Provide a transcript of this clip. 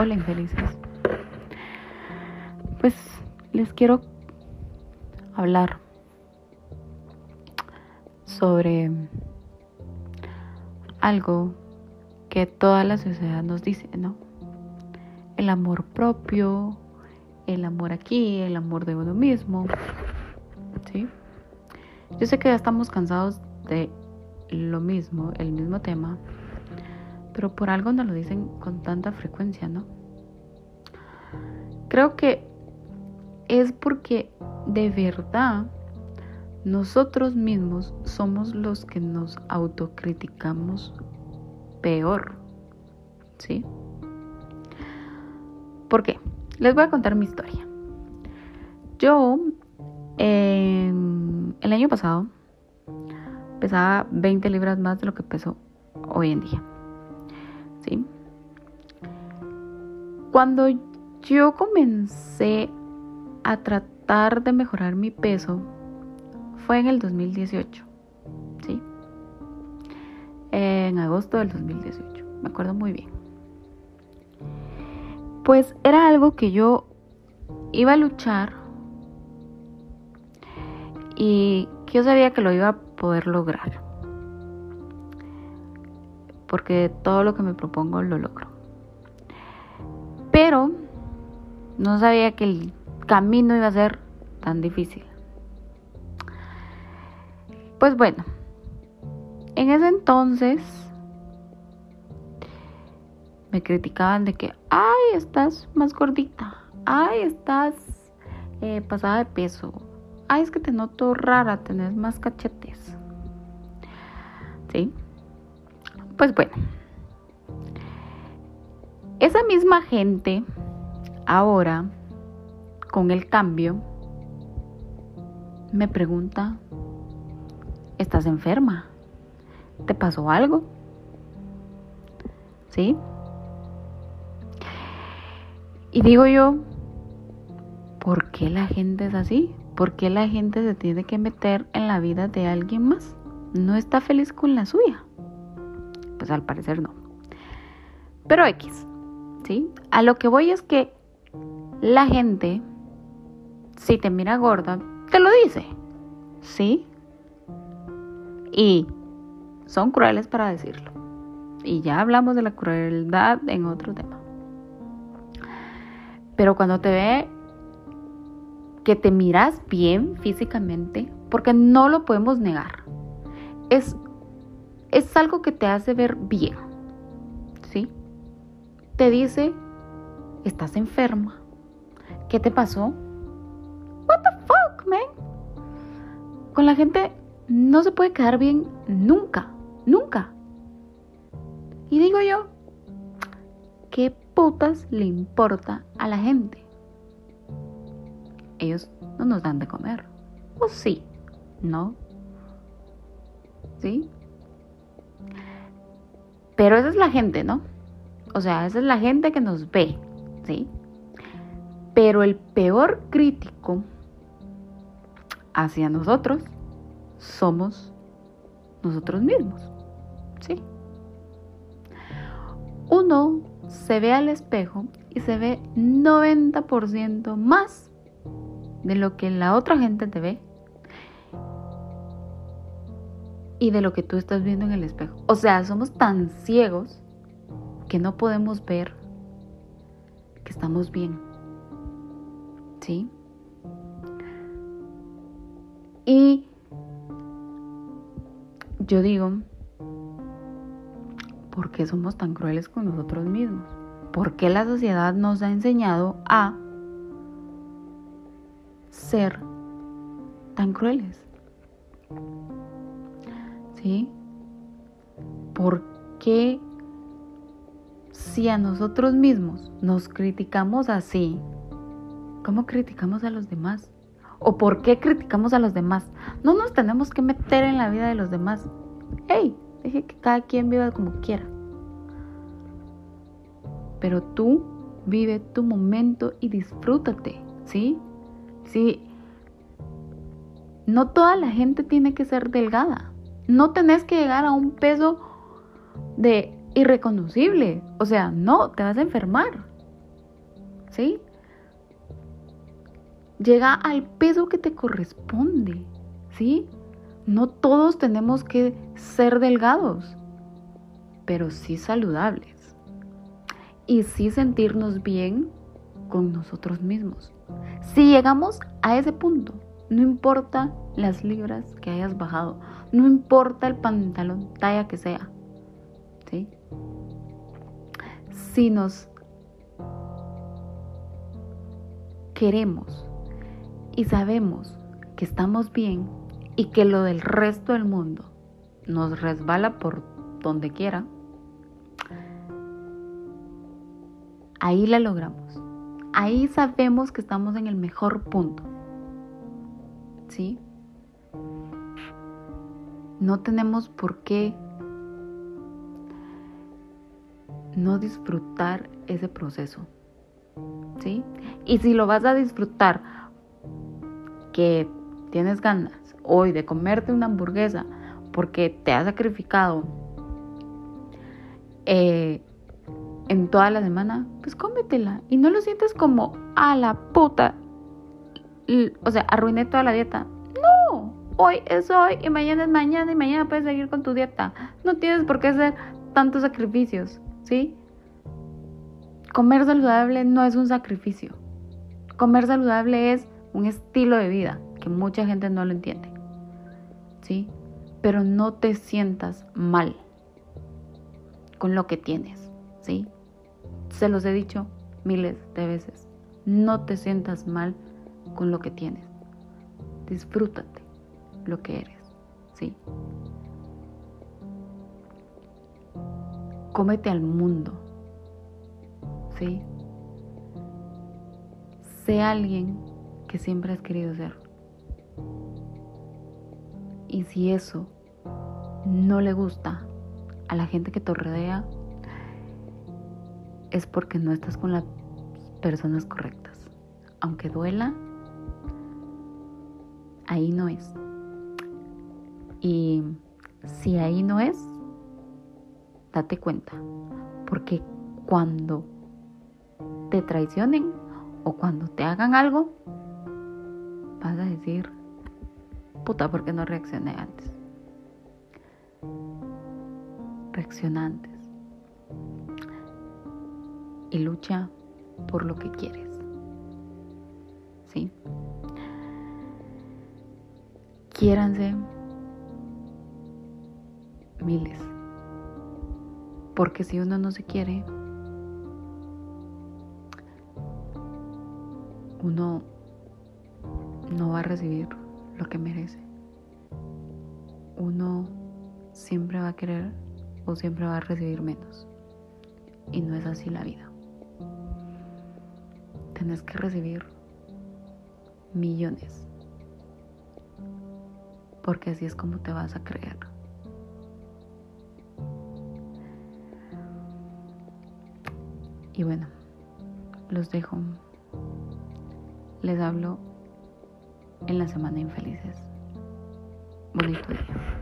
Hola infelices. Pues les quiero hablar sobre algo que toda la sociedad nos dice, ¿no? El amor propio, el amor aquí, el amor de uno mismo, ¿sí? Yo sé que ya estamos cansados de lo mismo, el mismo tema, pero por algo nos lo dicen con tanta frecuencia, ¿no? Creo que es porque de verdad nosotros mismos somos los que nos autocriticamos peor, ¿sí? ¿Por qué? Les voy a contar mi historia. Yo, el año pasado, pesaba 20 libras más de lo que peso hoy en día. ¿Sí? Cuando yo comencé a tratar de mejorar mi peso, fue en el 2018. ¿Sí? En agosto del 2018. Me acuerdo muy bien. Pues era algo que yo iba a luchar y que yo sabía que lo iba a poder lograr. Porque todo lo que me propongo lo logro. Pero no sabía que el camino iba a ser tan difícil. Pues bueno, en ese entonces me criticaban de que, ay, estás más gordita, ay, estás eh, pasada de peso, ay, es que te noto rara, tenés más cachetes. ¿Sí? Pues bueno, esa misma gente ahora, con el cambio, me pregunta, ¿estás enferma? ¿Te pasó algo? ¿Sí? Y digo yo, ¿por qué la gente es así? ¿Por qué la gente se tiene que meter en la vida de alguien más? ¿No está feliz con la suya? Pues al parecer no. Pero X, ¿sí? A lo que voy es que la gente, si te mira gorda, te lo dice, ¿sí? Y son crueles para decirlo. Y ya hablamos de la crueldad en otro tema. Pero cuando te ve que te miras bien físicamente, porque no lo podemos negar, es, es algo que te hace ver bien, ¿sí? Te dice, estás enferma, ¿qué te pasó? What the fuck, man? Con la gente no se puede quedar bien nunca, nunca. Y digo yo, ¿qué putas le importa a la gente? Ellos no nos dan de comer. ¿O sí? ¿No? ¿Sí? Pero esa es la gente, ¿no? O sea, esa es la gente que nos ve, ¿sí? Pero el peor crítico hacia nosotros somos nosotros mismos, ¿sí? Uno se ve al espejo y se ve 90% más de lo que la otra gente te ve y de lo que tú estás viendo en el espejo. O sea, somos tan ciegos que no podemos ver que estamos bien. ¿Sí? Y yo digo, ¿por qué somos tan crueles con nosotros mismos? ¿Por qué la sociedad nos ha enseñado a ser tan crueles? ¿Sí? ¿Por qué si a nosotros mismos nos criticamos así, cómo criticamos a los demás? ¿O por qué criticamos a los demás? No nos tenemos que meter en la vida de los demás. ¡Hey! Deje que cada quien viva como quiera. Pero tú vive tu momento y disfrútate, ¿sí? Sí. No toda la gente tiene que ser delgada. No tenés que llegar a un peso de irreconocible. O sea, no, te vas a enfermar. ¿Sí? Llega al peso que te corresponde, ¿sí? No todos tenemos que ser delgados, pero sí saludables. Y sí sentirnos bien con nosotros mismos. Si llegamos a ese punto, no importa las libras que hayas bajado, no importa el pantalón talla que sea, ¿sí? Si nos queremos y sabemos que estamos bien y que lo del resto del mundo nos resbala por donde quiera, ahí la logramos. Ahí sabemos que estamos en el mejor punto. No tenemos por qué no disfrutar ese proceso. ¿Sí? Y si lo vas a disfrutar, que tienes ganas hoy de comerte una hamburguesa porque te has sacrificado eh, en toda la semana, pues cómetela. Y no lo sientes como a la puta. O sea, arruiné toda la dieta. No, hoy es hoy y mañana es mañana y mañana puedes seguir con tu dieta. No tienes por qué hacer tantos sacrificios, ¿sí? Comer saludable no es un sacrificio. Comer saludable es un estilo de vida que mucha gente no lo entiende. ¿Sí? Pero no te sientas mal con lo que tienes, ¿sí? Se los he dicho miles de veces. No te sientas mal con lo que tienes. Disfrútate lo que eres, ¿sí? Cómete al mundo, ¿sí? Sé alguien que siempre has querido ser. Y si eso no le gusta a la gente que te rodea, es porque no estás con las personas correctas. Aunque duela, ahí no es. Y si ahí no es, date cuenta. Porque cuando te traicionen o cuando te hagan algo, vas a decir, puta, ¿por qué no reaccioné antes? Reacciona antes. Y lucha por lo que quieres. ¿Sí? Quiéranse miles. Porque si uno no se quiere, uno no va a recibir lo que merece. Uno siempre va a querer o siempre va a recibir menos. Y no es así la vida. Tienes que recibir millones. Porque así es como te vas a creer. Y bueno, los dejo. Les hablo en la semana infelices. Bonito día.